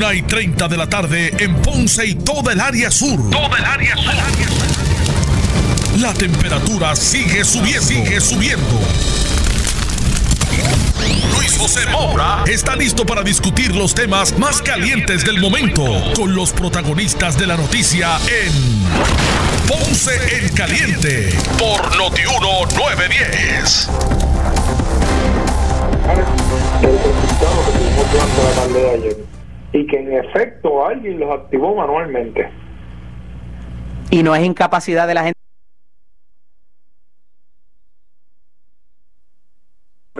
Una y 30 de la tarde en Ponce y toda el área sur. Toda el área sur. La temperatura sigue subiendo. Sigue subiendo. Luis José Moura está listo para discutir los temas más calientes del momento con los protagonistas de la noticia en Ponce en Caliente por Notiuno 910. El resultado que tuvimos durante la tarde de ayer y que en efecto alguien los activó manualmente. Y no es incapacidad de la gente.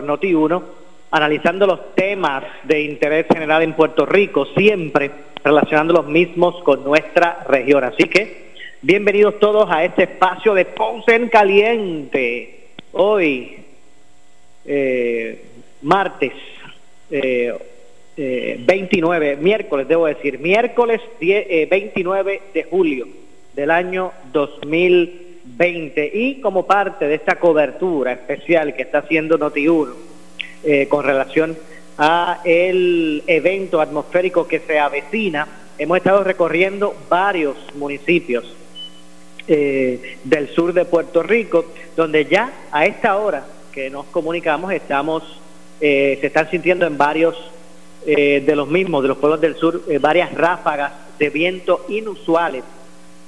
Noti 1, analizando los temas de interés general en Puerto Rico, siempre relacionando los mismos con nuestra región. Así que, bienvenidos todos a este espacio de Ponce en Caliente. Hoy, eh, martes eh, eh, 29, miércoles, debo decir, miércoles 10, 29 eh, de julio del año 2020 y como parte de esta cobertura especial que está haciendo Noti1 eh, con relación a el evento atmosférico que se avecina, hemos estado recorriendo varios municipios eh, del sur de Puerto Rico, donde ya a esta hora que nos comunicamos estamos, eh, se están sintiendo en varios de los mismos, de los pueblos del sur, varias ráfagas de viento inusuales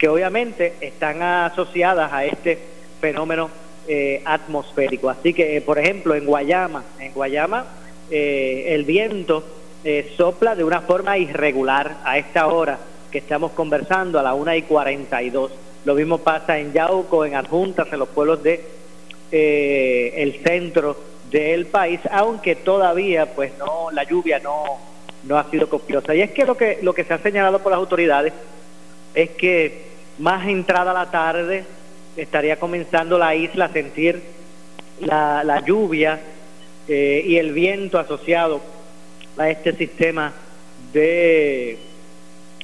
que obviamente están asociadas a este fenómeno eh, atmosférico. Así que, eh, por ejemplo, en Guayama, en Guayama eh, el viento sopla de una forma irregular a esta hora que estamos conversando, a la 1 y 42. Lo mismo pasa en Yauco, en Adjuntas, en los pueblos de el centro del país, aunque todavía pues no la lluvia no no ha sido copiosa. Y es que lo que lo que se ha señalado por las autoridades es que más entrada la tarde estaría comenzando la isla a sentir la, lluvia eh, y el viento asociado a este sistema de,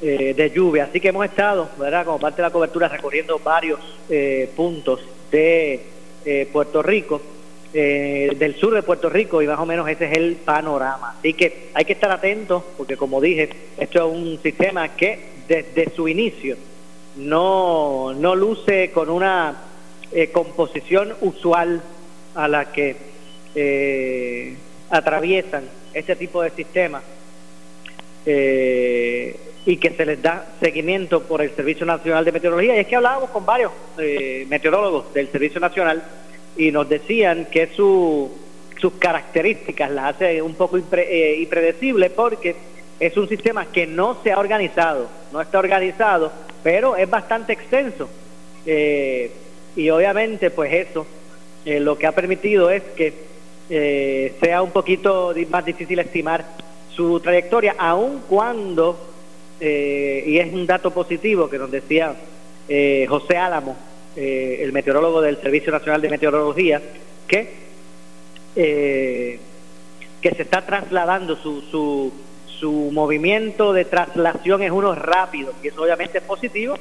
eh, de lluvia. Así que hemos estado, ¿verdad? como parte de la cobertura, recorriendo varios eh, puntos de Puerto Rico, del sur de Puerto Rico, y más o menos ese es el panorama. Así que hay que estar atentos, porque como dije, esto es un sistema que desde su inicio no, no luce con una eh, composición usual a la que eh, atraviesan este tipo de sistemas eh, y que se les da seguimiento por el Servicio Nacional de Meteorología. Y es que hablábamos con varios meteorólogos del Servicio Nacional y nos decían que su, sus características las hace un poco impredecible porque es un sistema que no se ha organizado, no está organizado pero es bastante extenso. Eh, y obviamente, pues eso eh, lo que ha permitido es que eh, sea un poquito más difícil estimar su trayectoria, aun cuando, y es un dato positivo que nos decía José Álamo, el meteorólogo del Servicio Nacional de Meteorología, que, que se está trasladando su, su su movimiento de traslación es uno rápido y eso obviamente es positivo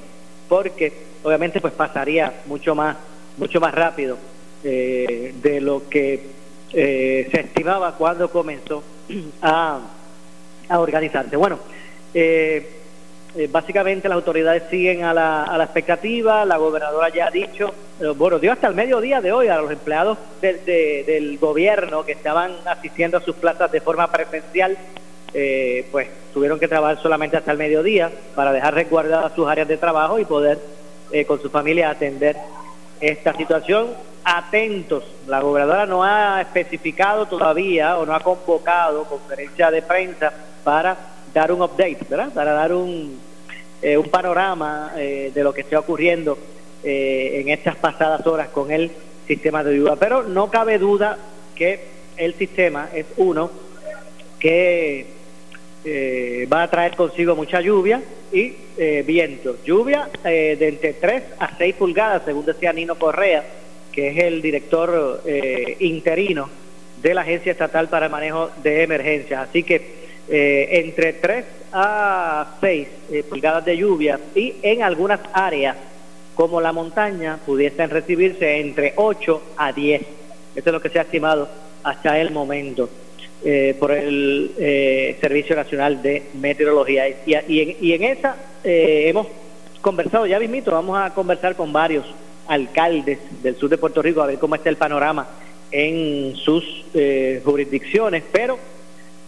porque obviamente pues pasaría mucho más mucho más rápido eh, de lo que eh, se estimaba cuando comenzó a, a organizarse. Bueno, eh, básicamente las autoridades siguen a la, a la expectativa, la gobernadora ya ha dicho, bueno, dio hasta el mediodía de hoy a los empleados del gobierno que estaban asistiendo a sus plazas de forma presencial eh, pues tuvieron que trabajar solamente hasta el mediodía para dejar resguardadas sus áreas de trabajo y poder eh, con su familia atender esta situación. Atentos, la gobernadora no ha especificado todavía o no ha convocado conferencia de prensa para dar un update, ¿verdad? Para dar un, eh, un panorama de lo que está ocurriendo en estas pasadas horas con el sistema de lluvia. Pero no cabe duda que el sistema es uno que eh, va a traer consigo mucha lluvia y eh, viento. Lluvia eh, de entre 3 a 6 pulgadas, según decía Nino Correa, que es el director interino de la Agencia Estatal para el Manejo de Emergencias. Así que entre 3 a 6 pulgadas de lluvia y en algunas áreas como la montaña pudiesen recibirse entre 8 a 10. Esto es lo que se ha estimado hasta el momento. eh, por el eh, Servicio Nacional de Meteorología. Y, en, y en, esa hemos conversado, ya mismito, vamos a conversar con varios alcaldes del sur de Puerto Rico a ver cómo está el panorama en sus jurisdicciones, pero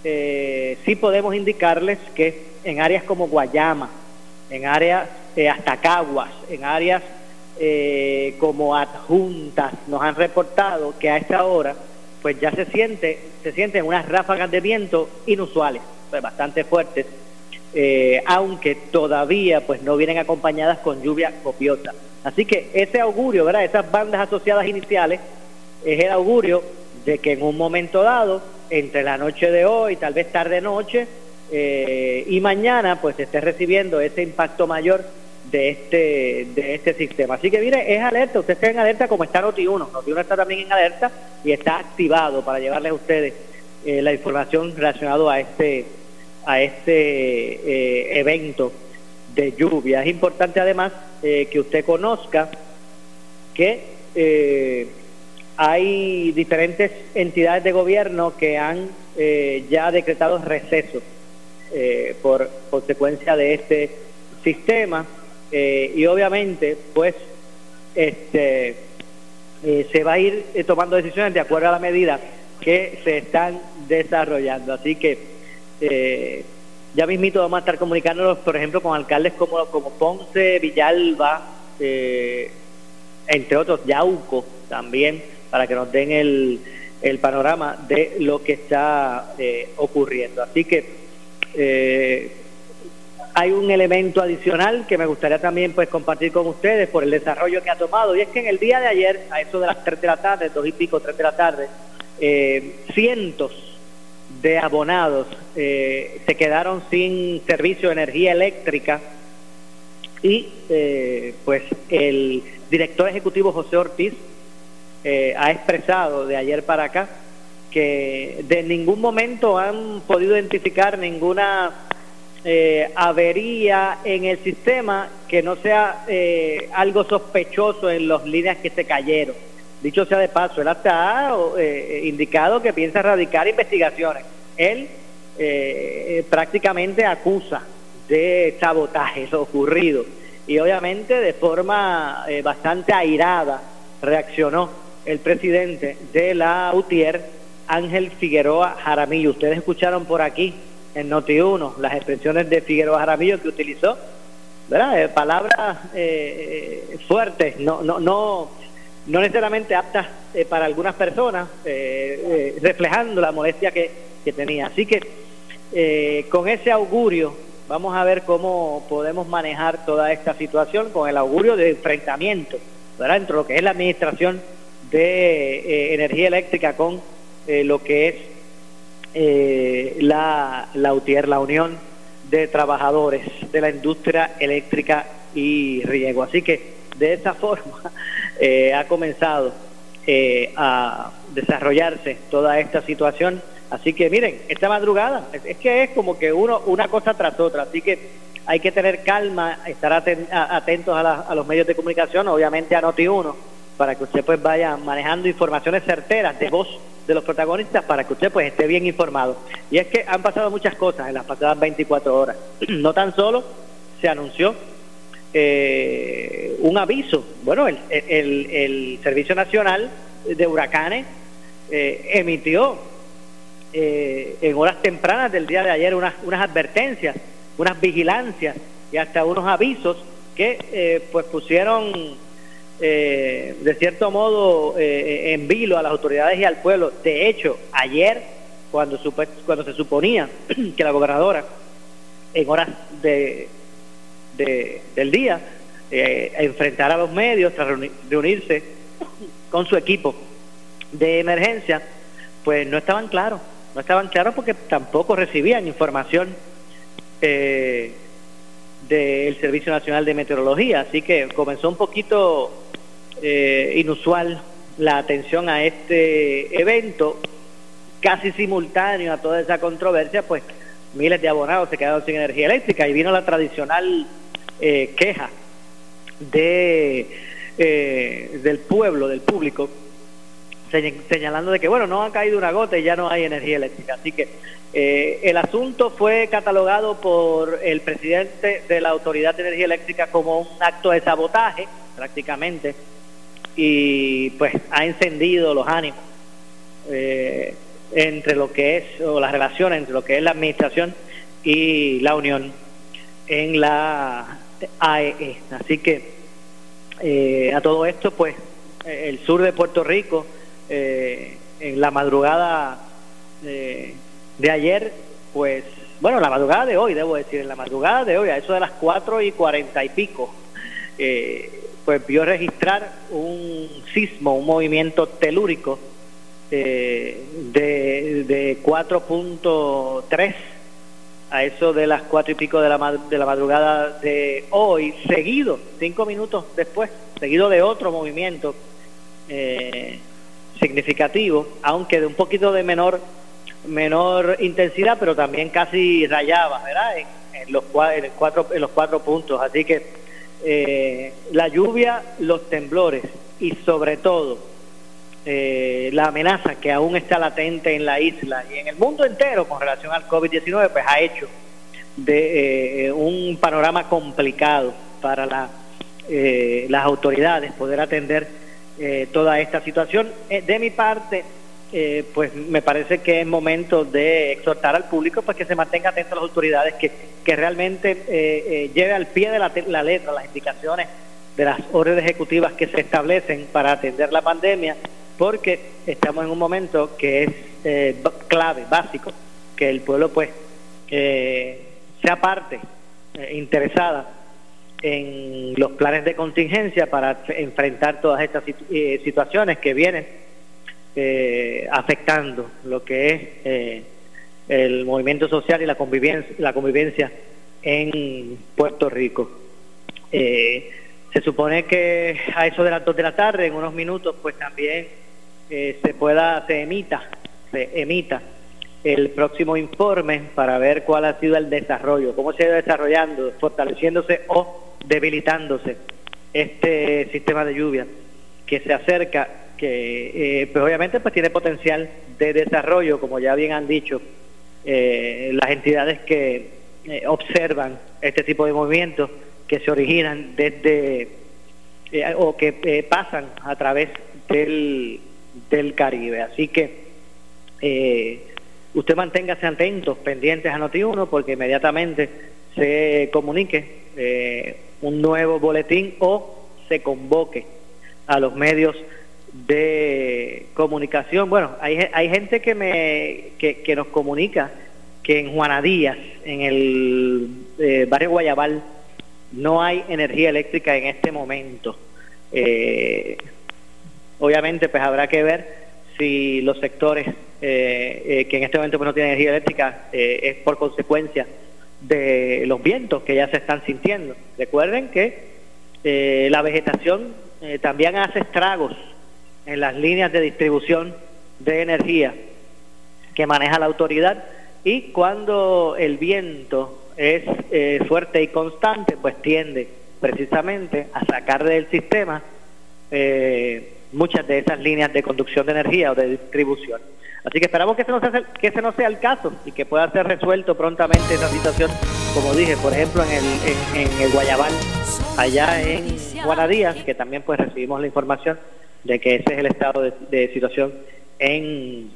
sí podemos indicarles que en áreas como Guayama, en áreas hasta Caguas, en áreas eh, como adjuntas nos han reportado que a esta hora pues ya se siente se sienten unas ráfagas de viento inusuales pues bastante fuertes eh, aunque todavía pues no vienen acompañadas con lluvia copiosa. Así que ese augurio verdad esas bandas asociadas iniciales es el augurio de que en un momento dado entre la noche de hoy tal vez tarde noche eh, y mañana pues esté recibiendo ese impacto mayor de este de este sistema. Así que mire, es alerta, usted está en alerta como está Noti1. Noti1 está también en alerta y está activado para llevarles a ustedes eh, la información relacionada a este a este eh, evento de lluvia. Es importante además eh, que usted conozca que hay diferentes entidades de gobierno que han ya decretado receso por consecuencia de este sistema eh, y obviamente pues este eh, se va a ir eh, tomando decisiones de acuerdo a la medida que se están desarrollando. Así que ya mismito vamos a estar comunicándonos por ejemplo con alcaldes como, como Ponce, Villalba entre otros Yauco también para que nos den el, panorama de lo que está ocurriendo. Así que hay un elemento adicional que me gustaría también pues compartir con ustedes por el desarrollo que ha tomado y es que en el día de ayer a eso de las 3 de la tarde, dos y pico, 3 de la tarde eh, cientos de abonados eh, se quedaron sin servicio de energía eléctrica y eh, pues el director ejecutivo José Ortiz ha expresado de ayer para acá que de ningún momento han podido identificar ninguna eh, avería en el sistema que no sea eh, algo sospechoso en las líneas que se cayeron. Dicho sea de paso, él hasta ha eh, indicado que piensa radicar investigaciones. Él eh, prácticamente acusa de sabotaje lo ocurrido y obviamente de forma bastante airada reaccionó el presidente de la UTIER, Ángel Figueroa Jaramillo. Ustedes escucharon por aquí en Noti1 las expresiones de Figueroa Jaramillo que utilizó, ¿verdad? Eh, palabras eh, fuertes, no, no, no, no necesariamente aptas eh, para algunas personas, reflejando la molestia que, que tenía. Así que con ese augurio vamos a ver cómo podemos manejar toda esta situación con el augurio de enfrentamiento, ¿verdad? Entre lo que es la administración de energía eléctrica con lo que es eh, la, la UTIER, la Unión de Trabajadores de la Industria Eléctrica y Riego. Así que de esa forma eh, ha comenzado eh, a desarrollarse toda esta situación. Así que miren, esta madrugada es, que es como que uno una cosa tras otra. Así que hay que tener calma, estar atentos a, a, los medios de comunicación, obviamente a Noti1, para que usted pues vaya manejando informaciones certeras de voz de los protagonistas para que usted pues esté bien informado. Y es que han pasado muchas cosas en las pasadas 24 horas. No tan solo se anunció eh, un aviso, bueno, el, el, Servicio Nacional de Huracanes eh, emitió eh, en horas tempranas del día de ayer unas, unas advertencias, unas vigilancias y hasta unos avisos que pues pusieron eh, de cierto modo eh, en vilo a las autoridades y al pueblo. De hecho, ayer, cuando, cuando se suponía que la gobernadora, en horas de, del día, eh, enfrentara a los medios tras reunirse con su equipo de emergencia, pues no estaban claros, no estaban claros porque tampoco recibían información eh, del Servicio Nacional de Meteorología, así que comenzó un poquito eh, inusual la atención a este evento, casi simultáneo a toda esa controversia, pues miles de abonados se quedaron sin energía eléctrica y vino la tradicional eh, queja de eh, del pueblo, del público, señalando de que, bueno, no ha caído una gota y ya no hay energía eléctrica. Así que eh, el asunto fue catalogado por el presidente de la Autoridad de Energía Eléctrica como un acto de sabotaje, prácticamente, y pues ha encendido los ánimos eh, entre lo que es, o las relaciones entre lo que es la administración y la Unión en la AEE. E. Así que eh, a todo esto, pues el sur de Puerto Rico, en la madrugada de ayer, pues, bueno, la madrugada de hoy, debo decir, en la madrugada de hoy, a eso de las cuatro y cuarenta y pico, eh, pues vio registrar un sismo, un movimiento telúrico eh, de, de 4.3 a eso de las cuatro y pico de la, de la madrugada de hoy, seguido, cinco minutos después, seguido de otro movimiento eh, significativo, aunque de un poquito de menor menor intensidad, pero también casi rayaba, ¿verdad? En, los, en, cuatro, en los cuatro puntos. Así que eh, la lluvia, los temblores y sobre todo eh, la amenaza que aún está latente en la isla y en el mundo entero con relación al COVID-19, pues ha hecho de eh, un panorama complicado para la, las autoridades poder atender toda esta situación. de mi parte, eh, pues me parece que es momento de exhortar al público para que se mantenga atento a las autoridades, que, realmente eh, eh, lleve al pie de la, la, letra las indicaciones de las órdenes ejecutivas que se establecen para atender la pandemia, porque estamos en un momento que es clave, básico, que el pueblo pues sea parte interesada en los planes de contingencia para enfrentar todas estas situaciones que vienen eh, afectando lo que es eh, el movimiento social y la convivencia, la convivencia en Puerto Rico. Eh, se supone que a eso de las dos de la tarde, en unos minutos, pues también se pueda, se emita, se emita el próximo informe para ver cuál ha sido el desarrollo, cómo se ha ido desarrollando, fortaleciéndose o debilitándose este sistema de lluvia que se acerca que eh, pues obviamente pues tiene potencial de desarrollo, como ya bien han dicho eh, las entidades que eh, observan este tipo de movimientos que se originan desde o que pasan a través del, del Caribe. Así que usted manténgase atentos, pendientes a Noti1, porque inmediatamente se comunique un nuevo boletín o se convoque a los medios de comunicación. Bueno, hay, hay gente que, me, que, nos comunica que en Juana Díaz, en el eh, barrio Guayabal, no hay energía eléctrica en este momento. Eh, obviamente, pues habrá que ver si los sectores eh, que en este momento pues, no tienen energía eléctrica es por consecuencia de los vientos que ya se están sintiendo. Recuerden que la vegetación también hace estragos en las líneas de distribución de energía que maneja la autoridad y cuando el viento es eh, fuerte y constante, pues tiende precisamente a sacar del sistema eh, muchas de esas líneas de conducción de energía o de distribución. Así que esperamos que ese, no sea, que ese no sea el caso y que pueda ser resuelto prontamente esa situación, como dije, por ejemplo, en el, en, el Guayabal, allá en Guanadías, que también pues recibimos la información de que ese es el estado de, situación en,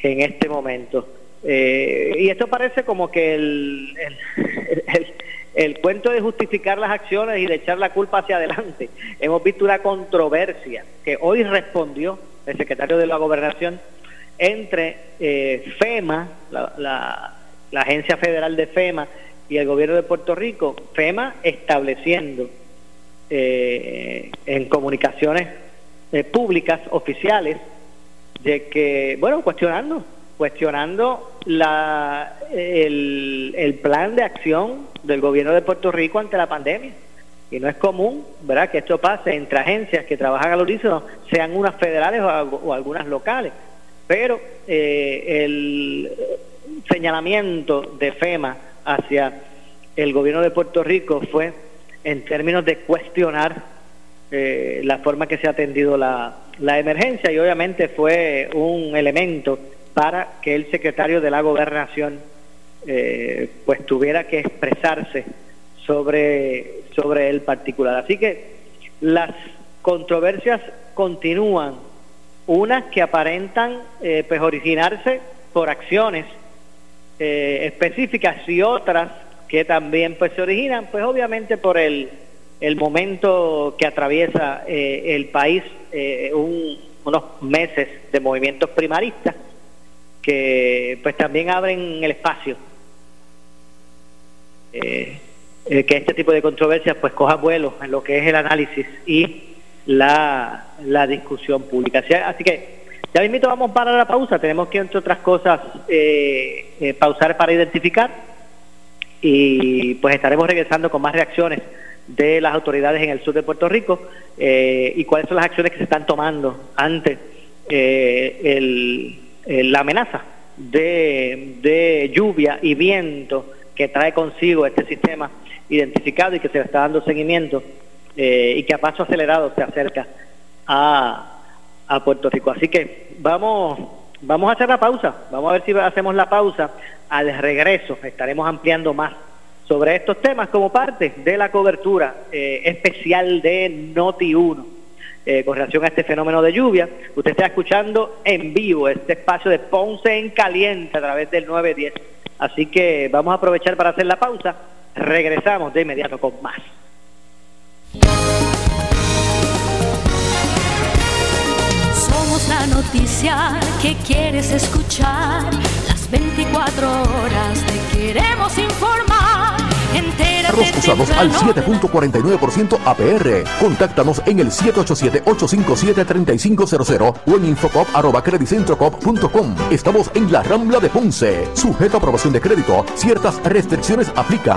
en este momento. Eh, y esto parece como que el, el, el, cuento de justificar las acciones y de echar la culpa hacia adelante. Hemos visto una controversia que hoy respondió el secretario de la Gobernación entre eh, FEMA, la, la, la Agencia Federal de FEMA, y el gobierno de Puerto Rico, FEMA estableciendo eh, en comunicaciones eh, públicas, oficiales, de que, bueno, cuestionando, cuestionando la, el, el plan de acción del gobierno de Puerto Rico ante la pandemia. Y no es común, ¿verdad?, que esto pase entre agencias que trabajan al unísono, sean unas federales o, algunas locales. Pero eh, el señalamiento de FEMA hacia el gobierno de Puerto Rico fue en términos de cuestionar eh, la forma que se ha atendido la, la emergencia y obviamente fue un elemento para que el secretario de la gobernación eh, pues tuviera que expresarse sobre, sobre el particular. Así que las controversias continúan, unas que aparentan eh, pues originarse por acciones eh, específicas y otras que también pues se originan pues obviamente por el, el momento que atraviesa eh, el país, unos meses de movimientos primaristas que pues también abren el espacio que este tipo de controversias pues coja vuelo en lo que es el análisis y la, la discusión pública. Así que ya mismo vamos para la pausa, tenemos que entre otras cosas eh, eh, pausar para identificar y pues estaremos regresando con más reacciones de las autoridades en el sur de Puerto Rico eh, y cuáles son las acciones que se están tomando ante el, la amenaza de, de lluvia y viento que trae consigo este sistema identificado y que se le está dando seguimiento eh, y que a paso acelerado se acerca a, a Puerto Rico. Así que vamos, vamos a hacer la pausa, vamos a ver si hacemos la pausa. Al regreso estaremos ampliando más sobre estos temas como parte de la cobertura eh, especial de Noti1 eh, con relación a este fenómeno de lluvia. Usted está escuchando en vivo este espacio de Ponce en Caliente a través del 910. Así que vamos a aprovechar para hacer la pausa. Regresamos de inmediato con más. La noticia que quieres escuchar. Las 24 horas te queremos informar. Carros usados al 7.49% APR. Contáctanos en el 787-857-3500 o en infocop.com. Estamos en la Rambla de Ponce. Sujeto a aprobación de crédito. Ciertas restricciones aplican.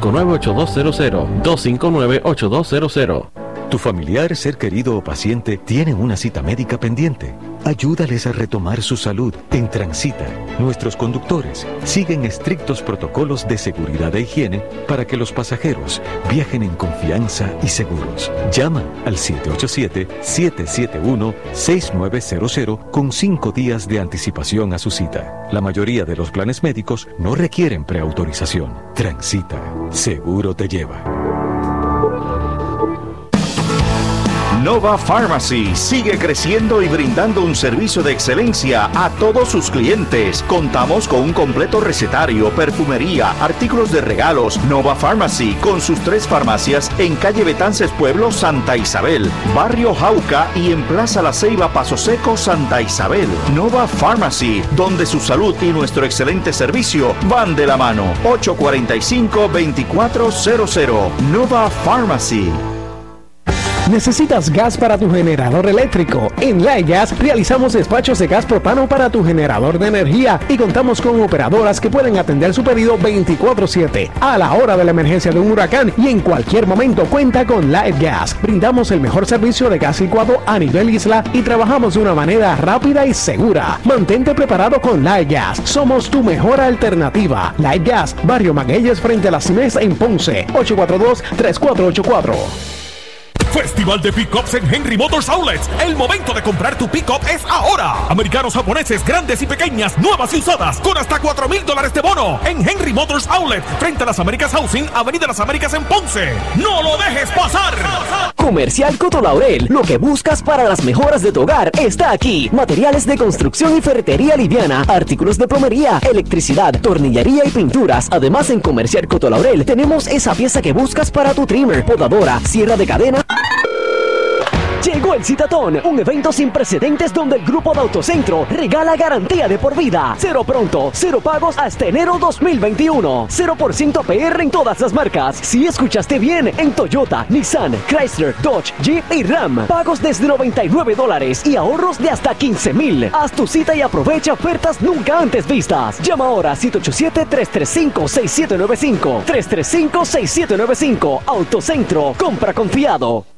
259-8200. 259-8200. Tu familiar, ser querido o paciente tiene una cita médica pendiente. Ayúdales a retomar su salud en Transita. Nuestros conductores siguen estrictos protocolos de seguridad e higiene para que los pasajeros viajen en confianza y seguros. Llama al 787-771-6900 con cinco días de anticipación a su cita. La mayoría de los planes médicos no requieren preautorización. Transita. Seguro te lleva. Nova Pharmacy sigue creciendo y brindando un servicio de excelencia a todos sus clientes. Contamos con un completo recetario, perfumería, artículos de regalos. Nova Pharmacy con sus tres farmacias en calle Betances Pueblo, Santa Isabel, Barrio Jauca y en Plaza La Ceiba, Paso Seco, Santa Isabel. Nova Pharmacy, donde su salud y nuestro excelente servicio van de la mano. 845-2400. Nova Pharmacy. ¿Necesitas gas para tu generador eléctrico? En Gas realizamos despachos de gas propano para tu generador de energía y contamos con operadoras que pueden atender su pedido 24/7 a la hora de la emergencia de un huracán y en cualquier momento cuenta con Gas. Brindamos el mejor servicio de gas licuado a nivel isla y trabajamos de una manera rápida y segura. Mantente preparado con Gas. Somos tu mejor alternativa. Gas, Barrio Magueyes frente a las CIMES en Ponce. 842 3484. Festival de Pickups en Henry Motors Outlets. El momento de comprar tu pickup es ahora. Americanos japoneses, grandes y pequeñas, nuevas y usadas, con hasta 4 mil dólares de bono. En Henry Motors Outlet, frente a las Américas Housing, Avenida Las Américas en Ponce. ¡No lo dejes pasar! Comercial Coto Laurel. Lo que buscas para las mejoras de tu hogar está aquí. Materiales de construcción y ferretería liviana, artículos de plomería, electricidad, tornillería y pinturas. Además, en Comercial Coto Laurel tenemos esa pieza que buscas para tu trimmer, podadora, sierra de cadena Llegó el Citatón, un evento sin precedentes donde el grupo de Autocentro regala garantía de por vida. Cero pronto, cero pagos hasta enero 2021. 0% PR en todas las marcas. Si escuchaste bien, en Toyota, Nissan, Chrysler, Dodge, Jeep y Ram. Pagos desde 99 dólares y ahorros de hasta 15 mil. Haz tu cita y aprovecha ofertas nunca antes vistas. Llama ahora a 787-335-6795. 335-6795. Autocentro. Compra confiado.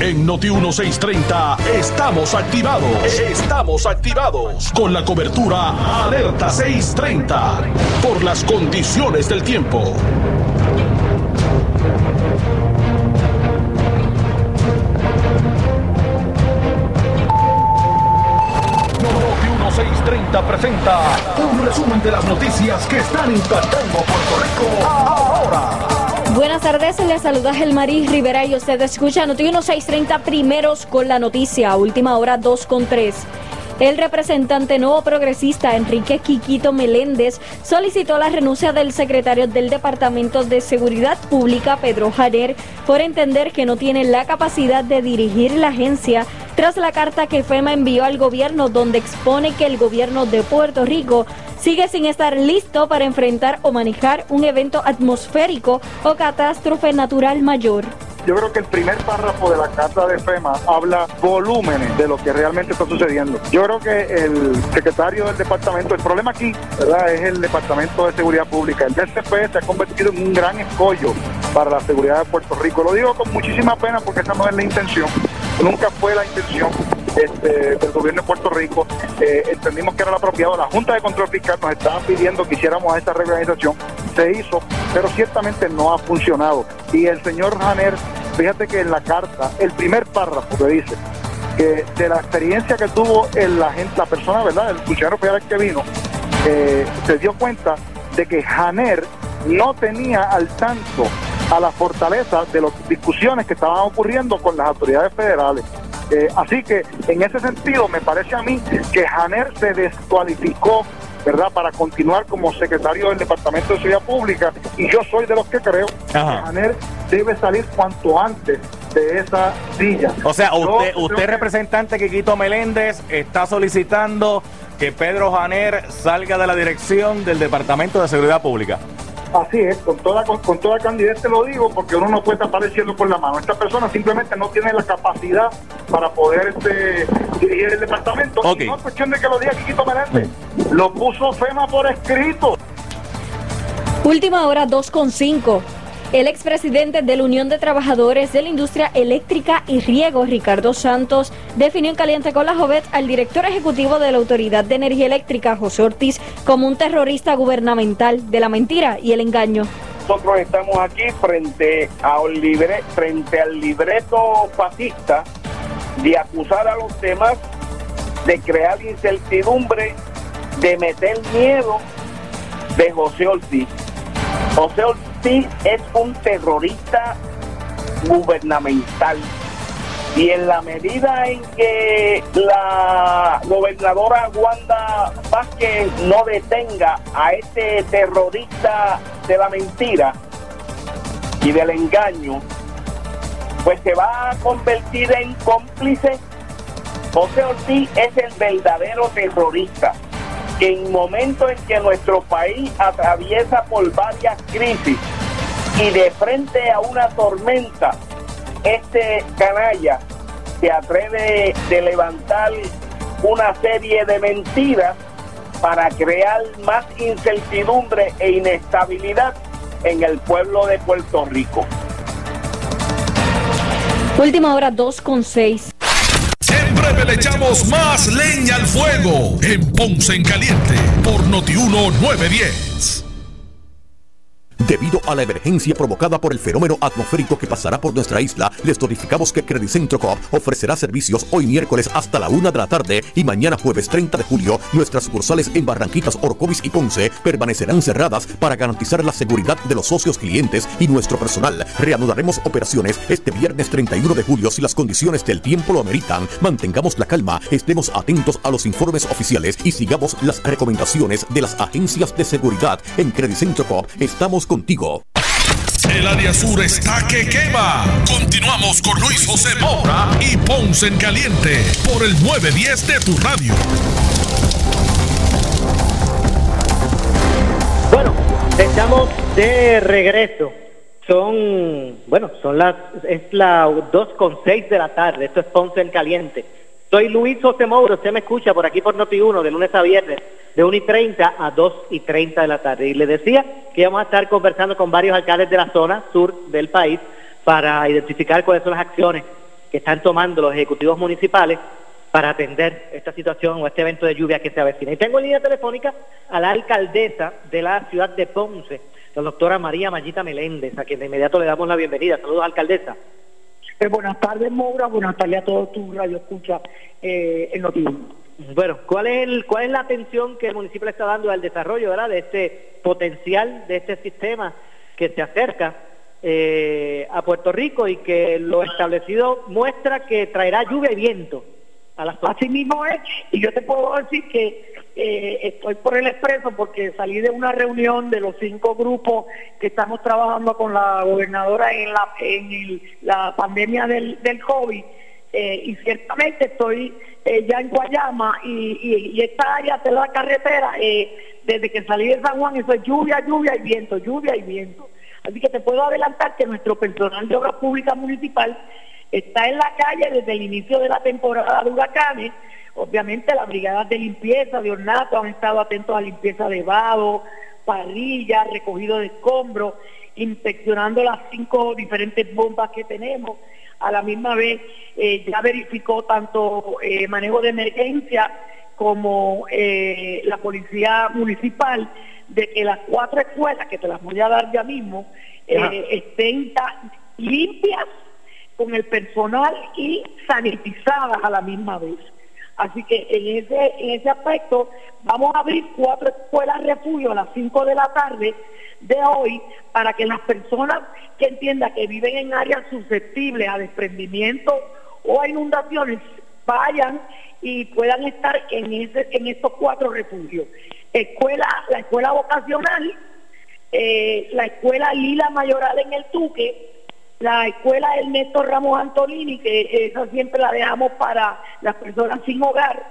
En Noti 1630 estamos activados. Estamos activados con la cobertura Alerta 630 por las condiciones del tiempo. Noti 1630 presenta un resumen de las noticias que están impactando Puerto Rico ahora. Buenas tardes, les saluda Gelmaris Rivera y usted escucha Noti 1630 primeros con la noticia, última hora 2 con 3. El representante nuevo progresista Enrique Quiquito Meléndez solicitó la renuncia del secretario del Departamento de Seguridad Pública, Pedro Janer, por entender que no tiene la capacidad de dirigir la agencia tras la carta que FEMA envió al gobierno donde expone que el gobierno de Puerto Rico sigue sin estar listo para enfrentar o manejar un evento atmosférico o catástrofe natural mayor. Yo creo que el primer párrafo de la carta de FEMA habla volúmenes de lo que realmente está sucediendo. Yo creo que el secretario del departamento, el problema aquí, ¿verdad? Es el Departamento de Seguridad Pública. El DCP se ha convertido en un gran escollo para la seguridad de Puerto Rico. Lo digo con muchísima pena porque esa no es la intención. Nunca fue la intención este, del gobierno de Puerto Rico. Eh, entendimos que era lo apropiado. La Junta de Control Fiscal nos estaba pidiendo que hiciéramos esta reorganización. Se hizo, pero ciertamente no ha funcionado. Y el señor Janer, fíjate que en la carta, el primer párrafo que dice que de la experiencia que tuvo el, la, la persona, ¿verdad? El funcionario federal que vino, eh, se dio cuenta de que Janer no tenía al tanto a la fortaleza de las discusiones que estaban ocurriendo con las autoridades federales. Eh, así que en ese sentido me parece a mí que Janer se descualificó, ¿verdad?, para continuar como secretario del Departamento de Seguridad Pública y yo soy de los que creo que Janer debe salir cuanto antes de esa silla. O sea, usted, usted que- representante Quiquito Meléndez está solicitando que Pedro Janer salga de la dirección del Departamento de Seguridad Pública. Así es, con toda con, con toda candidez te lo digo, porque uno no puede tapar el cielo con la mano. Esta persona simplemente no tiene la capacidad para poder este, dirigir el departamento. Ok. Y no es cuestión de que lo diga Quiquito Meléndez. Lo puso FEMA por escrito. Última hora 2.5. El expresidente de la Unión de Trabajadores de la Industria Eléctrica y Riego, Ricardo Santos, definió en Caliente con la Jovet al director ejecutivo de la Autoridad de Energía Eléctrica, José Ortiz, como un terrorista gubernamental de la mentira y el engaño. Nosotros estamos aquí frente, frente al libreto fascista de acusar a los demás, de crear incertidumbre, de meter miedo de José Ortiz. José Ortiz es un terrorista gubernamental y en la medida en que la gobernadora Wanda Vázquez no detenga a este terrorista de la mentira y del engaño, pues se va a convertir en cómplice. José Ortiz es el verdadero terrorista que en momentos en que nuestro país atraviesa por varias crisis y de frente a una tormenta, este canalla se atreve de levantar una serie de mentiras para crear más incertidumbre e inestabilidad en el pueblo de Puerto Rico. Última hora 2 con 6. En breve le echamos más leña al fuego en Ponce en Caliente por Notiuno 910. Debido a la emergencia provocada por el fenómeno atmosférico que pasará por nuestra isla, les notificamos que Credicentro Coop ofrecerá servicios hoy miércoles hasta la una de la tarde y mañana jueves 30 de julio. Nuestras sucursales en Barranquitas, Orcovis y Ponce permanecerán cerradas para garantizar la seguridad de los socios clientes y nuestro personal. Reanudaremos operaciones este viernes 31 de julio si las condiciones del tiempo lo ameritan. Mantengamos la calma, estemos atentos a los informes oficiales y sigamos las recomendaciones de las agencias de seguridad. En Credicentro Coop estamos contigo. El área sur está que quema. Continuamos con Luis José Moura y Ponce en Caliente por el 910 de tu radio. Bueno, estamos de regreso. Son, bueno, son las, es la 2 con 6 de la tarde. Esto es Ponce en Caliente. Soy Luis José Moura, usted me escucha por aquí por Noti1 de lunes a viernes de 1 y 30 a 2 y 30 de la tarde. Y le decía que íbamos a estar conversando con varios alcaldes de la zona sur del país para identificar cuáles son las acciones que están tomando los ejecutivos municipales para atender esta situación o este evento de lluvia que se avecina. Y tengo en línea telefónica a la alcaldesa de la ciudad de Ponce, la doctora María Mayita Meléndez, a quien de inmediato le damos la bienvenida. Saludos, alcaldesa. Eh, buenas tardes, Moura. Buenas tardes a todos tus radio escucha eh, en Noticias. Bueno, ¿cuál es, el, ¿cuál es la atención que el municipio está dando al desarrollo ¿verdad? de este potencial, de este sistema que se acerca eh, a Puerto Rico y que lo establecido muestra que traerá lluvia y viento a las Así mismo es, y yo te puedo decir que eh, estoy por el expreso porque salí de una reunión de los cinco grupos que estamos trabajando con la gobernadora en la, en la pandemia del, del COVID eh, y ciertamente estoy eh, ya en Guayama y, esta área de la carretera, desde que salí de San Juan, eso es lluvia, lluvia y viento, lluvia y viento. Así que te puedo adelantar que nuestro personal de obra pública municipal está en la calle desde el inicio de la temporada de huracanes. Obviamente las brigadas de limpieza, de ornato, han estado atentos a limpieza de vado, parrillas, recogido de escombros, inspeccionando las cinco diferentes bombas que tenemos. A la misma vez eh, ya verificó tanto eh, manejo de emergencia como eh, la policía municipal de que las cuatro escuelas, que te las voy a dar ya mismo, estén limpias con el personal y sanitizadas a la misma vez. Así que en ese, en ese aspecto vamos a abrir cuatro escuelas refugio a las 5 de la tarde de hoy para que las personas que entiendan que viven en áreas susceptibles a desprendimiento o a inundaciones vayan y puedan estar en, ese, en estos cuatro refugios. Escuela, la escuela vocacional, eh, la escuela Lila Mayoral en el Tuque, la escuela Ernesto Ramos Antolini, que esa siempre la dejamos para las personas sin hogar,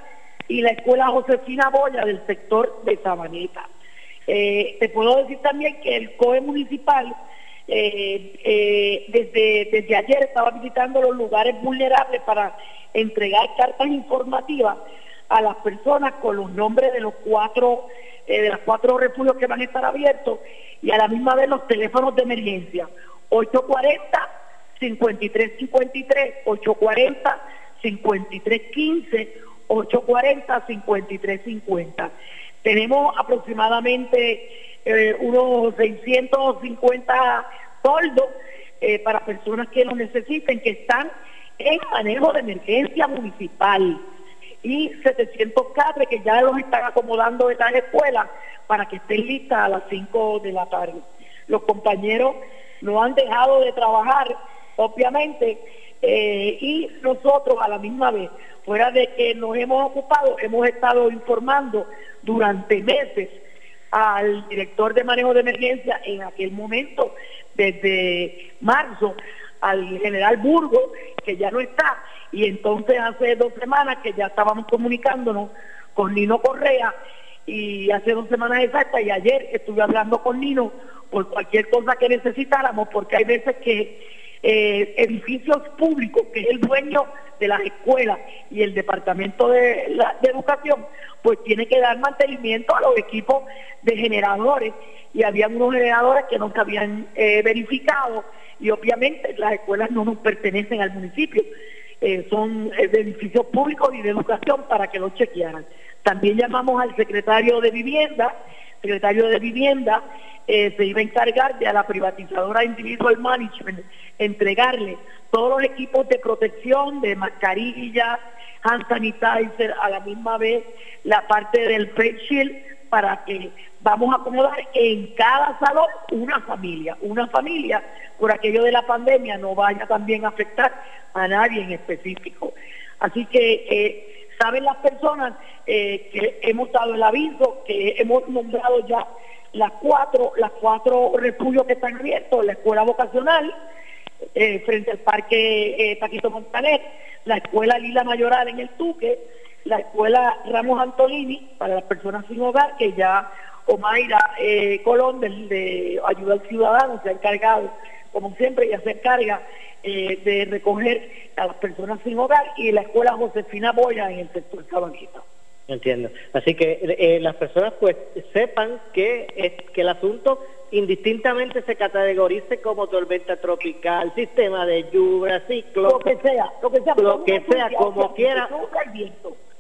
y la escuela Josefina Boya del sector de Sabaneta. Eh, te puedo decir también que el COE municipal eh, eh, desde, desde ayer estaba visitando los lugares vulnerables para entregar cartas informativas a las personas con los nombres de los cuatro de los cuatro refugios que van a estar abiertos y a la misma vez los teléfonos de emergencia 840-5353, 840-5315, 840-5350. Tenemos aproximadamente eh, unos 650 toldos eh, para personas que lo necesiten, que están en manejo de emergencia municipal y 700 cadres que ya los están acomodando en las escuelas para que estén listas a las 5 de la tarde. Los compañeros no han dejado de trabajar, obviamente, eh, y nosotros a la misma vez, fuera de que nos hemos ocupado, hemos estado informando durante meses al director de manejo de emergencia en aquel momento, desde marzo, al general Burgo, que ya no está, y entonces hace dos semanas que ya estábamos comunicándonos con Nino Correa, y hace dos semanas exactas, y ayer estuve hablando con Nino por cualquier cosa que necesitáramos, porque hay veces que eh, edificios públicos, que es el dueño de las escuelas y el departamento de, la, de educación, pues tiene que dar mantenimiento a los equipos de generadores y había unos generadores que no se habían eh, verificado y obviamente las escuelas no nos pertenecen al municipio, eh, son eh, de edificios públicos y de educación para que los chequearan. También llamamos al secretario de vivienda, secretario de vivienda se iba a encargar de a la privatizadora Individual Management entregarle todos los equipos de protección, de mascarilla, hand sanitizer, a la misma vez la parte del face shield para que vamos a acomodar en cada salón una familia, una familia por aquello de la pandemia no vaya también a afectar a nadie en específico. Así que eh, saben las personas eh, que hemos dado el aviso, que hemos nombrado ya las cuatro, las cuatro refugios que están abiertos, la escuela vocacional, eh, frente al parque Paquito Montaner, la escuela Lila Mayoral en el Tuque, la escuela Ramos Antolini para las personas sin hogar, que ya Omaira eh, Colón de Ayuda al Ciudadano se ha encargado, como siempre, ya se encarga eh, de recoger a las personas sin hogar y la escuela Josefina Boya en el sector Sabanito. Entiendo. Así que eh, las personas pues sepan que, es, que el asunto indistintamente se categorice como tormenta tropical, sistema de lluvia, ciclo, lo que sea, lo que sea, lo que sea como quiera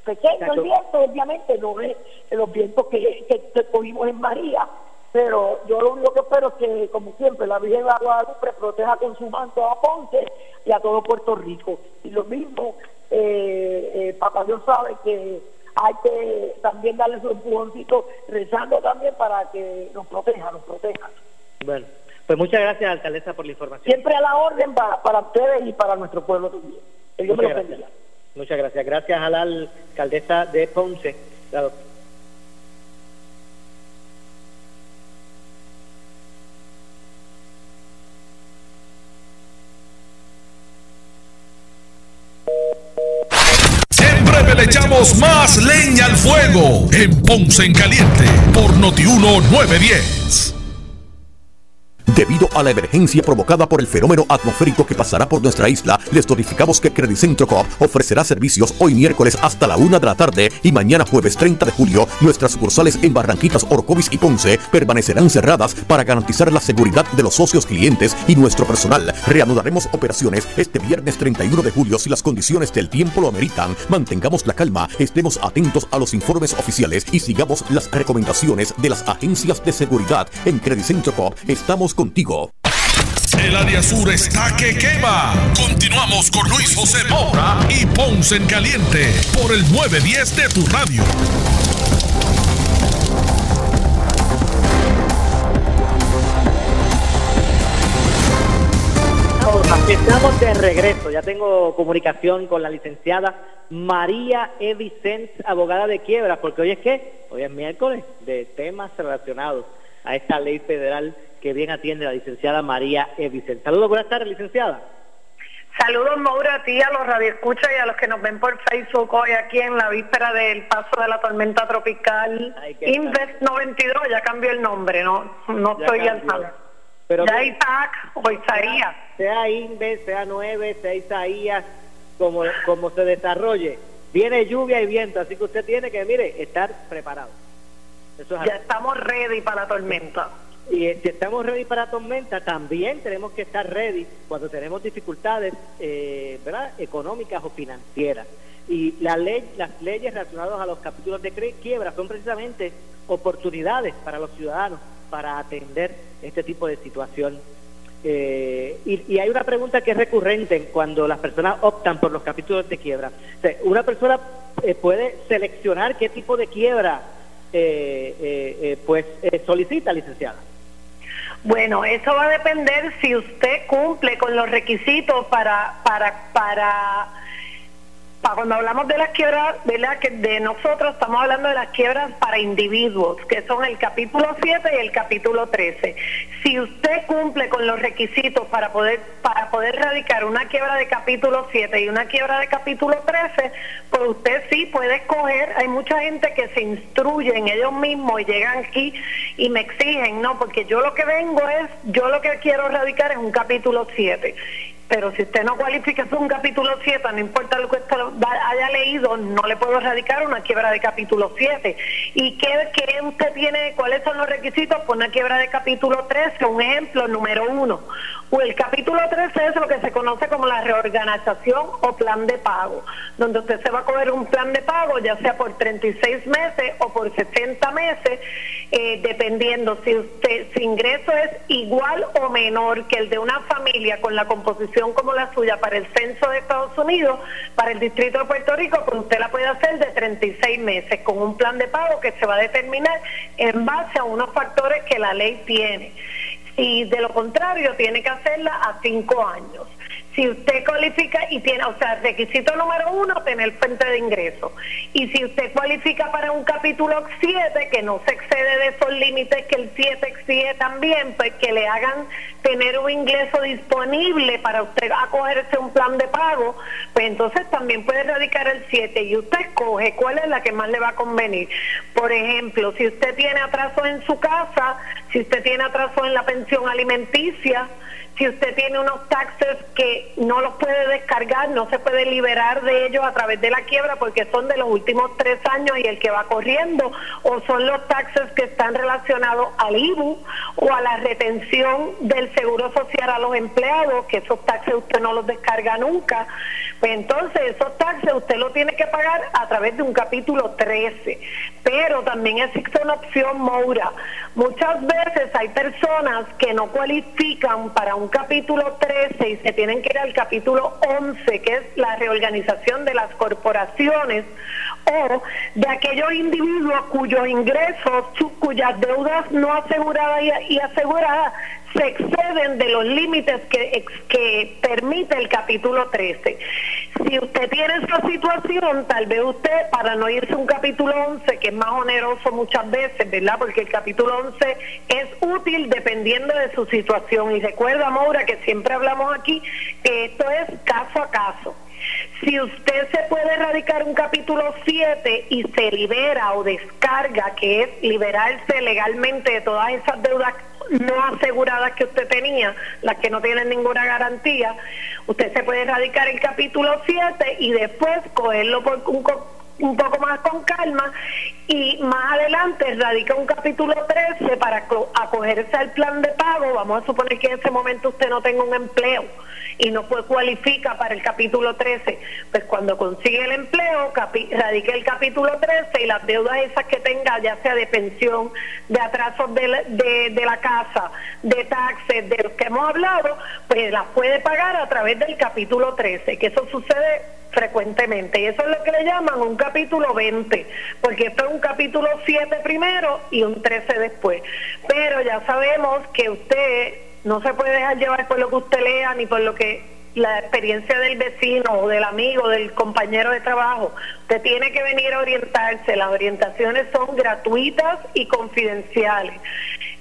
pequeño el viento, obviamente, no es los vientos que, que, cogimos en María, pero yo lo único que espero es que, como siempre, la Virgen de Guadalupe proteja con su manto a Ponce y a todo Puerto Rico. Y lo mismo, eh, eh, Papá Dios sabe que hay que también darle su empujoncito rezando también para que nos proteja, nos proteja. Bueno, pues muchas gracias, alcaldesa, por la información. Siempre a la orden para, para ustedes y para nuestro pueblo también. Que Dios me lo bendiga. Muchas gracias. Gracias a la alcaldesa de Ponce. Siempre le echamos más leña al fuego en Ponce en Caliente por Notiuno 910. Debido a la emergencia provocada por el fenómeno atmosférico que pasará por nuestra isla, les notificamos que Credicentro Coop ofrecerá servicios hoy miércoles hasta la una de la tarde y mañana jueves 30 de julio. Nuestras sucursales en Barranquitas, Orcovis y Ponce permanecerán cerradas para garantizar la seguridad de los socios clientes y nuestro personal. Reanudaremos operaciones este viernes 31 de julio si las condiciones del tiempo lo ameritan. Mantengamos la calma, estemos atentos a los informes oficiales y sigamos las recomendaciones de las agencias de seguridad. En Credicentro Coop estamos contigo. El área sur está que quema. Continuamos con Luis José Moura y Ponce en Caliente por el 910 de tu radio. Estamos de regreso. Ya tengo comunicación con la licenciada María Evicens, abogada de quiebra, porque hoy es que, hoy es miércoles de temas relacionados a esta ley federal que bien atiende la licenciada María Evicen. Saludos, buenas tardes, licenciada. Saludos, Maura, a ti, a los radioescuchas y a los que nos ven por Facebook hoy aquí en la víspera del paso de la tormenta tropical. Invest 92, ya cambió el nombre, no no estoy al Pero ya Isaac o Isaías. Sea Invest, sea 9, sea Isaías, como, como se desarrolle. Viene lluvia y viento, así que usted tiene que, mire, estar preparado. Ya estamos ready para la tormenta. Y eh, si estamos ready para tormenta, también tenemos que estar ready cuando tenemos dificultades eh, ¿verdad? económicas o financieras. Y la ley, las leyes relacionadas a los capítulos de quiebra son precisamente oportunidades para los ciudadanos para atender este tipo de situación. Eh, y, hay una pregunta que es recurrente cuando las personas optan por los capítulos de quiebra. una persona puede seleccionar qué tipo de quiebra pues solicita, licenciada. Bueno, eso va a depender si usted cumple con los requisitos para, para, para Pa- Cuando hablamos de las quiebras, ¿verdad? Que de nosotros estamos hablando de las quiebras para individuos, que son el capítulo 7 y el capítulo 13. Si usted cumple con los requisitos para poder para poder radicar una quiebra de capítulo 7 y una quiebra de capítulo 13, pues usted sí puede escoger. Hay mucha gente que se instruye en ellos mismos y llegan aquí y me exigen, no, porque yo lo que vengo es, yo lo que quiero radicar es un capítulo 7 pero si usted no cualifica para un capítulo 7, no importa lo que usted haya leído, no le puedo erradicar una quiebra de capítulo 7. ¿Y qué, qué usted tiene? ¿Cuáles son los requisitos? Pues una quiebra de capítulo 13, un ejemplo, número uno. O el capítulo 13 es lo que se conoce como la reorganización o plan de pago, donde usted se va a coger un plan de pago, ya sea por 36 meses o por 60 meses, eh, dependiendo si usted su ingreso es igual o menor que el de una familia con la composición como la suya para el censo de Estados Unidos, para el Distrito de Puerto Rico, pues usted la puede hacer de 36 meses con un plan de pago que se va a determinar en base a unos factores que la ley tiene. Y de lo contrario, tiene que hacerla a cinco años. Si usted cualifica y tiene, o sea, requisito número uno, tener fuente de ingreso. Y si usted cualifica para un capítulo 7, que no se excede de esos límites que el 7 exige también, pues que le hagan tener un ingreso disponible para usted acogerse a un plan de pago, pues entonces también puede radicar el 7 y usted escoge cuál es la que más le va a convenir. Por ejemplo, si usted tiene atraso en su casa, si usted tiene atraso en la pensión alimenticia, si usted tiene unos taxes que no los puede descargar, no se puede liberar de ellos a través de la quiebra porque son de los últimos tres años y el que va corriendo, o son los taxes que están relacionados al IBU o a la retención del seguro social a los empleados, que esos taxes usted no los descarga nunca, pues entonces esos taxes usted lo tiene que pagar a través de un capítulo 13. Pero también existe una opción, Moura. Muchas veces hay personas que no cualifican para un capítulo 13 y se tienen que al capítulo 11, que es la reorganización de las corporaciones o de aquellos individuos cuyos ingresos, cuyas deudas no aseguradas y aseguradas se exceden de los límites que, que permite el capítulo 13. Si usted tiene esa situación, tal vez usted, para no irse un capítulo 11, que es más oneroso muchas veces, ¿verdad? Porque el capítulo 11 es útil dependiendo de su situación. Y recuerda, Maura, que siempre hablamos aquí que esto es caso a caso. Si usted se puede erradicar un capítulo 7 y se libera o descarga, que es liberarse legalmente de todas esas deudas no aseguradas que usted tenía, las que no tienen ninguna garantía, usted se puede erradicar el capítulo 7 y después cogerlo por un, un poco más con calma y más adelante radica un capítulo 13 para co- acogerse al plan de pago. Vamos a suponer que en ese momento usted no tenga un empleo y no puede cualifica para el capítulo 13. Pues cuando consigue el empleo, radica el capítulo 13 y las deudas esas que tenga, ya sea de pensión, de atrasos de la, de, de la casa, de taxes, de los que hemos hablado, pues las puede pagar a través del capítulo 13, que eso sucede frecuentemente. Y eso es lo que le llaman un capítulo 20, porque esto es un capítulo 7 primero y un 13 después. Pero ya sabemos que usted no se puede dejar llevar por lo que usted lea ni por lo que la experiencia del vecino o del amigo, del compañero de trabajo. Usted tiene que venir a orientarse. Las orientaciones son gratuitas y confidenciales.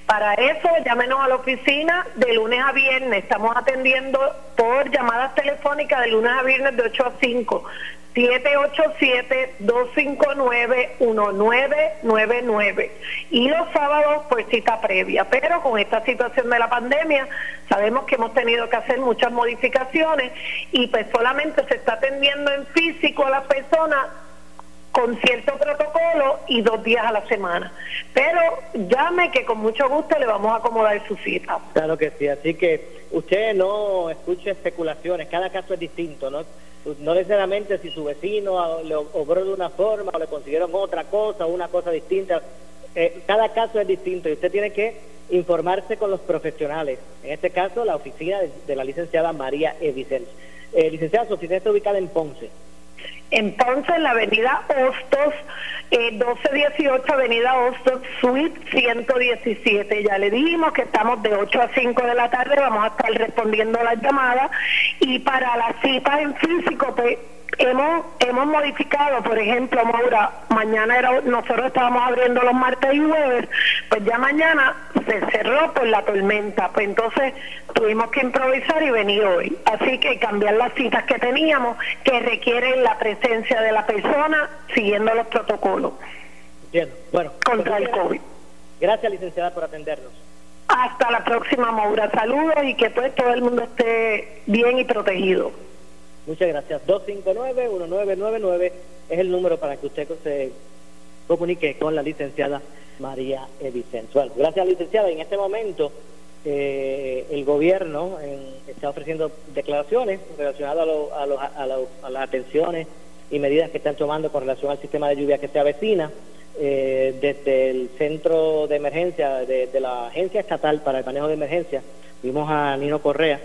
Para eso, llámenos a la oficina de lunes a viernes. Estamos atendiendo por llamadas telefónicas de lunes a viernes de 8 a 5. 787-259-1999 y los sábados por cita previa. Pero con esta situación de la pandemia sabemos que hemos tenido que hacer muchas modificaciones y pues solamente se está atendiendo en físico a las personas con cierto protocolo y dos días a la semana. Pero llame que con mucho gusto le vamos a acomodar su cita. Claro que sí, así que usted no escuche especulaciones, cada caso es distinto, ¿no? No necesariamente si su vecino le obró de una forma o le consiguieron otra cosa o una cosa distinta, eh, cada caso es distinto y usted tiene que informarse con los profesionales. En este caso, la oficina de, de la licenciada María Evicens. Eh, licenciada, su oficina está ubicada en Ponce. En Ponce, en la avenida Hostos, eh, 1218 Avenida Hostos, Suite 117. Ya le dijimos que estamos de 8 a 5 de la tarde, vamos a estar respondiendo las llamadas. Y para las citas en físico, pues Hemos, hemos modificado, por ejemplo, Maura, mañana era, nosotros estábamos abriendo los martes y jueves, pues ya mañana se cerró por la tormenta, pues entonces tuvimos que improvisar y venir hoy. Así que cambiar las citas que teníamos, que requieren la presencia de la persona siguiendo los protocolos. Entiendo. Bueno, contra el COVID. Gracias, licenciada, por atendernos. Hasta la próxima, Maura. Saludos y que pues todo el mundo esté bien y protegido. Muchas gracias. 259-1999 es el número para que usted se comunique con la licenciada María Evicenzual. Gracias, licenciada. En este momento, eh, el gobierno está ofreciendo declaraciones relacionadas a, a, las atenciones y medidas que están tomando con relación al sistema de lluvia que se avecina. Eh, desde el centro de emergencia de, la Agencia Estatal para el Manejo de Emergencia, vimos a Nino Correa,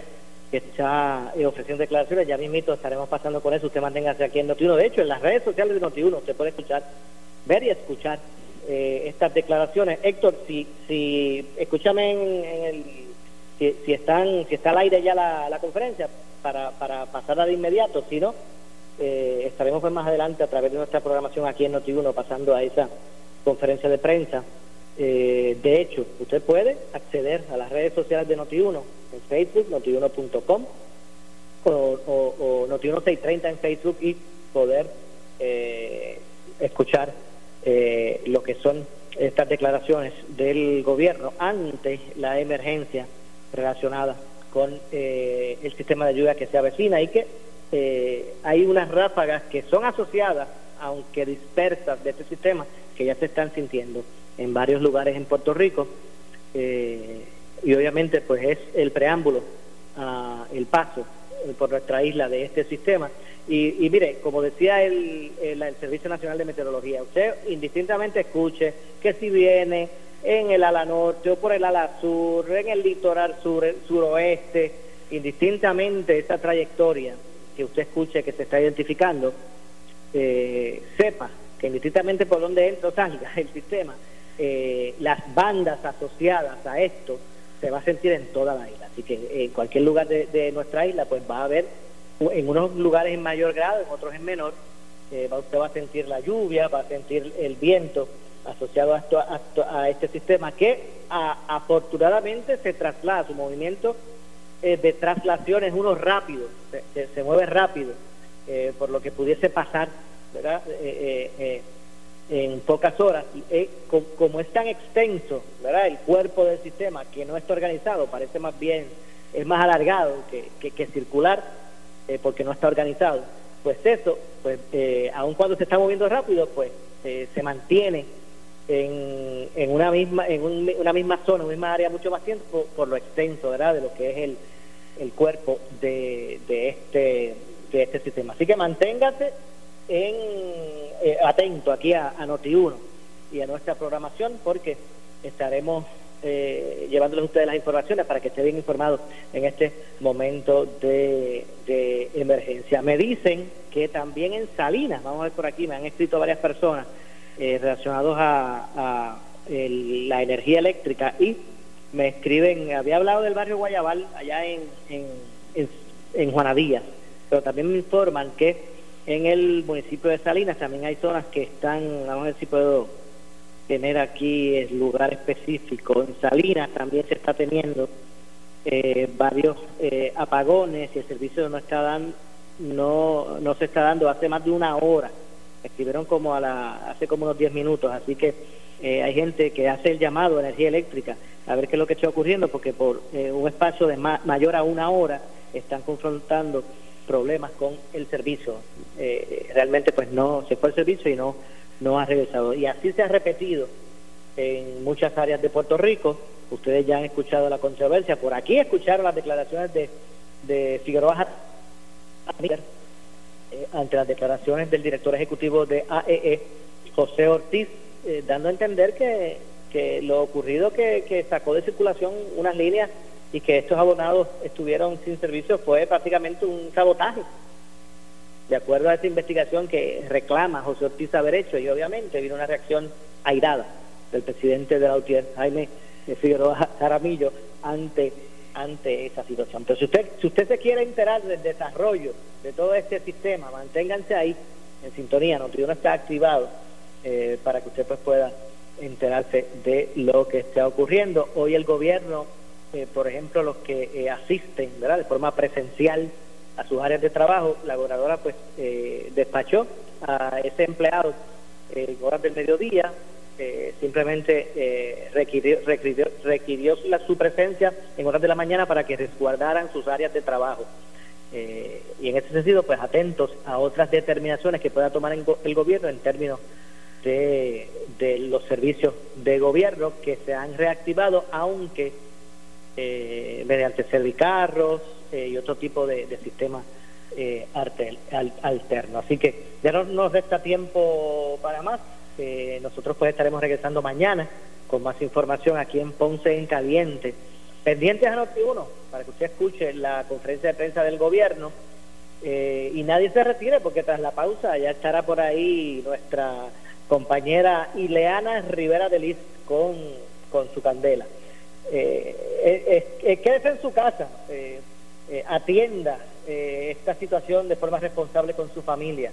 que está eh, ofreciendo declaraciones, ya mismito estaremos pasando con eso, usted manténgase aquí en Noti1. De hecho, en las redes sociales de Noti1 usted puede escuchar, ver y escuchar eh, estas declaraciones. Héctor, si, si escúchame en, el, si, están, si está al aire ya la, la conferencia, para, para pasarla de inmediato, si no, eh, estaremos más adelante a través de nuestra programación aquí en Noti1 pasando a esa conferencia de prensa. Eh, de hecho, usted puede acceder a las redes sociales de Noti1 en Facebook, notiuno.com o, o, o Noti1 630 en Facebook y poder eh, escuchar lo que son estas declaraciones del gobierno ante la emergencia relacionada con el sistema de ayuda que se avecina y que eh, hay unas ráfagas que son asociadas, aunque dispersas de este sistema, que ya se están sintiendo en varios lugares en Puerto Rico. Eh, y obviamente pues es el preámbulo, el paso eh, por nuestra isla de este sistema. Y, mire, como decía el, el, Servicio Nacional de Meteorología, usted indistintamente escuche que si viene en el ala norte o por el ala sur, en el litoral sur, suroeste, indistintamente esa trayectoria que usted escuche que se está identificando, eh, sepa que indistintamente por donde entra o salga el sistema, eh, las bandas asociadas a esto se va a sentir en toda la isla. Así que en cualquier lugar de, nuestra isla, pues va a haber, en unos lugares en mayor grado, en otros en menor, eh, usted va a sentir la lluvia, va a sentir el viento asociado a, esto, a, este sistema que afortunadamente se traslada, su movimiento eh, de traslaciones, uno rápido, se, mueve rápido, eh, por lo que pudiese pasar ¿verdad? Eh, en pocas horas. como es tan extenso ¿verdad? el cuerpo del sistema que no está organizado, parece más bien, es más alargado que, que, circular porque no está organizado. Pues eso, pues aun cuando se está moviendo rápido, pues se mantiene en, en una misma en una misma zona, una misma área mucho más tiempo por, lo extenso, ¿verdad? De lo que es el, el cuerpo de, de, este, de este sistema. Así que manténgase en, eh, atento aquí a, a Noti1 y a nuestra programación porque estaremos eh, llevándoles a ustedes las informaciones para que estén bien informados en este momento de, emergencia. Me dicen que también en Salinas, vamos a ver por aquí, me han escrito varias personas eh, relacionados a, la energía eléctrica y me escriben, había hablado del barrio Guayabal allá en, en, en, Juanadías, pero también me informan que en el municipio de Salinas también hay zonas que están, vamos a ver si puedo tener aquí el lugar específico. En Salinas también se está teniendo eh, varios eh, apagones y el servicio no está dando, no, no se está dando hace más de una hora. escribieron como a la, hace como unos 10 minutos, así que eh, hay gente que hace el llamado a energía eléctrica a ver qué es lo que está ocurriendo, porque por eh, un espacio de mayor a una hora están confrontando problemas con el servicio. Eh, realmente pues no se fue el servicio y no, no ha regresado. Y así se ha repetido en muchas áreas de Puerto Rico. Ustedes ya han escuchado la controversia. Por aquí escucharon las declaraciones de, de Figueroa eh, ante las declaraciones del director ejecutivo de AEE, e, José Ortiz, dando a entender que que lo ocurrido que, que sacó de circulación unas líneas y que estos abonados estuvieron sin servicio fue prácticamente un sabotaje. De acuerdo a esta investigación que reclama José Ortiz haber hecho, y obviamente vino una reacción airada del presidente de la UTIER, Jaime Figueroa Jaramillo, ante ante esa situación. Pero si usted, si usted se quiere enterar del desarrollo de todo este sistema, manténganse ahí en sintonía, no está activado eh, para que usted pues pueda enterarse de lo que está ocurriendo. Hoy el gobierno, eh, por ejemplo, los que eh, asisten ¿verdad? de forma presencial a sus áreas de trabajo, la gobernadora pues despachó a ese empleado en horas del mediodía, simplemente requirió, requirió, requirió la, su presencia en horas de la mañana para que resguardaran sus áreas de trabajo. y en ese sentido, pues atentos a otras determinaciones que pueda tomar el gobierno en términos de, los servicios de gobierno que se han reactivado, aunque eh, mediante servicarros eh, y otro tipo de, sistemas eh, alternos. Así que ya no nos resta tiempo para más. Eh, nosotros pues estaremos regresando mañana con más información aquí en Ponce en Caliente. Pendientes a Noti1 para que usted escuche la conferencia de prensa del gobierno. y nadie se retire porque tras la pausa ya estará por ahí nuestra compañera Ileana Rivera de Liz con, con su candela. Eh, eh, eh quédese en su casa, atienda esta situación de forma responsable con su familia.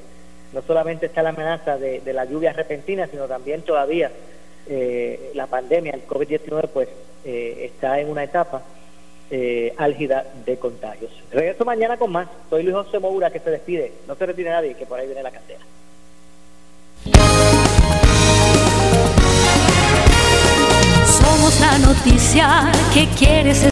No solamente está la amenaza de, de la lluvia repentina, sino también todavía la pandemia, el COVID-19, pues está en una etapa álgida de contagios. Regreso mañana con más. Soy Luis José Moura que se despide. No se retire nadie, que por ahí viene la candela. Somos la noticia que quieres